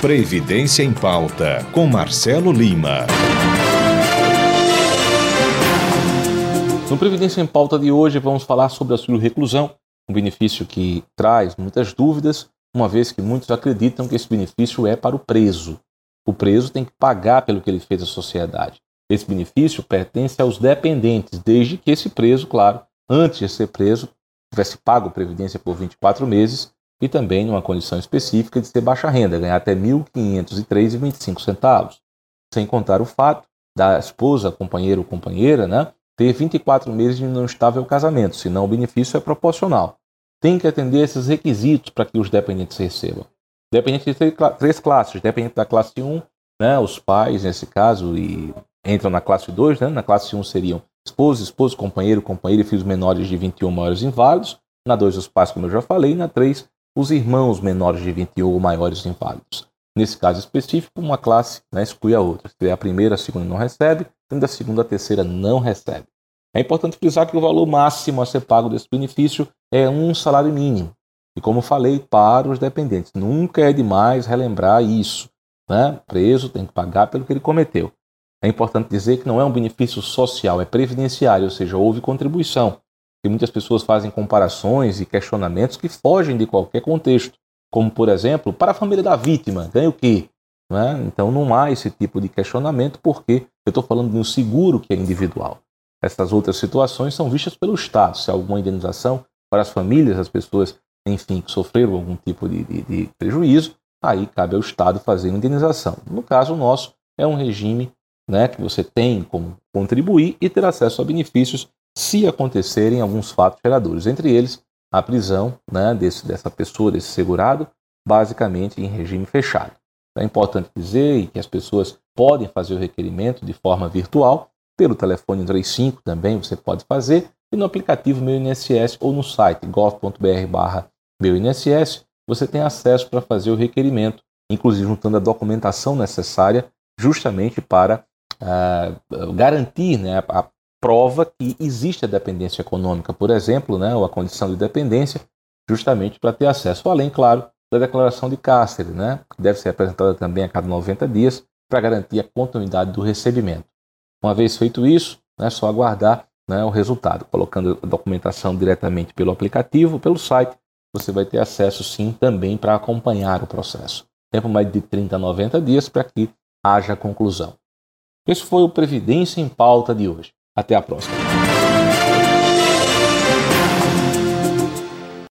Previdência em Pauta, com Marcelo Lima. No Previdência em Pauta de hoje, vamos falar sobre a reclusão, um benefício que traz muitas dúvidas, uma vez que muitos acreditam que esse benefício é para o preso. O preso tem que pagar pelo que ele fez à sociedade. Esse benefício pertence aos dependentes, desde que esse preso, claro, antes de ser preso, tivesse pago previdência por 24 meses e também numa condição específica de ser baixa renda, ganhar até R$ 1.503,25, sem contar o fato da esposa, companheiro ou companheira, né, ter 24 meses de não estável casamento, senão o benefício é proporcional. Tem que atender esses requisitos para que os dependentes recebam. Dependente de três classes, dependente da classe 1, né, os pais, nesse caso, e entram na classe 2, né, na classe 1 seriam esposa, esposo, companheiro, companheira e filhos menores de 21 maiores inválidos. Na 2, os pais, como eu já falei. Na 3, os irmãos menores de 21 ou maiores inválidos. Nesse caso específico, uma classe né, exclui a outra. Se a primeira, a segunda não recebe, sendo a segunda, a terceira não recebe. É importante frisar que o valor máximo a ser pago desse benefício é um salário mínimo. E como falei, para os dependentes, nunca é demais relembrar isso. Né? Preso tem que pagar pelo que ele cometeu. É importante dizer que não é um benefício social, é previdenciário, ou seja, houve contribuição. E muitas pessoas fazem comparações e questionamentos que fogem de qualquer contexto. Como, por exemplo, para a família da vítima, ganha o quê? Né? Então não há esse tipo de questionamento porque eu estou falando de um seguro que é individual. Essas outras situações são vistas pelo Estado. Se há alguma indenização para as famílias, as pessoas, enfim, que sofreram algum tipo de, de, de prejuízo, aí cabe ao Estado fazer a indenização. No caso nosso, é um regime né, que você tem como contribuir e ter acesso a benefícios se acontecerem alguns fatos geradores, entre eles a prisão né, desse, dessa pessoa, desse segurado, basicamente em regime fechado. É importante dizer que as pessoas podem fazer o requerimento de forma virtual, pelo telefone 35 também você pode fazer, e no aplicativo Meu INSS ou no site gov.br barra Meu INSS, você tem acesso para fazer o requerimento, inclusive juntando a documentação necessária justamente para uh, garantir né, a prova que existe a dependência econômica, por exemplo, né, ou a condição de dependência, justamente para ter acesso, além, claro, da declaração de cárcere, né, que deve ser apresentada também a cada 90 dias para garantir a continuidade do recebimento. Uma vez feito isso, é né, só aguardar né, o resultado, colocando a documentação diretamente pelo aplicativo, pelo site, você vai ter acesso sim também para acompanhar o processo. Tempo mais de 30 a 90 dias para que haja conclusão. Esse foi o Previdência em Pauta de hoje. Até a próxima.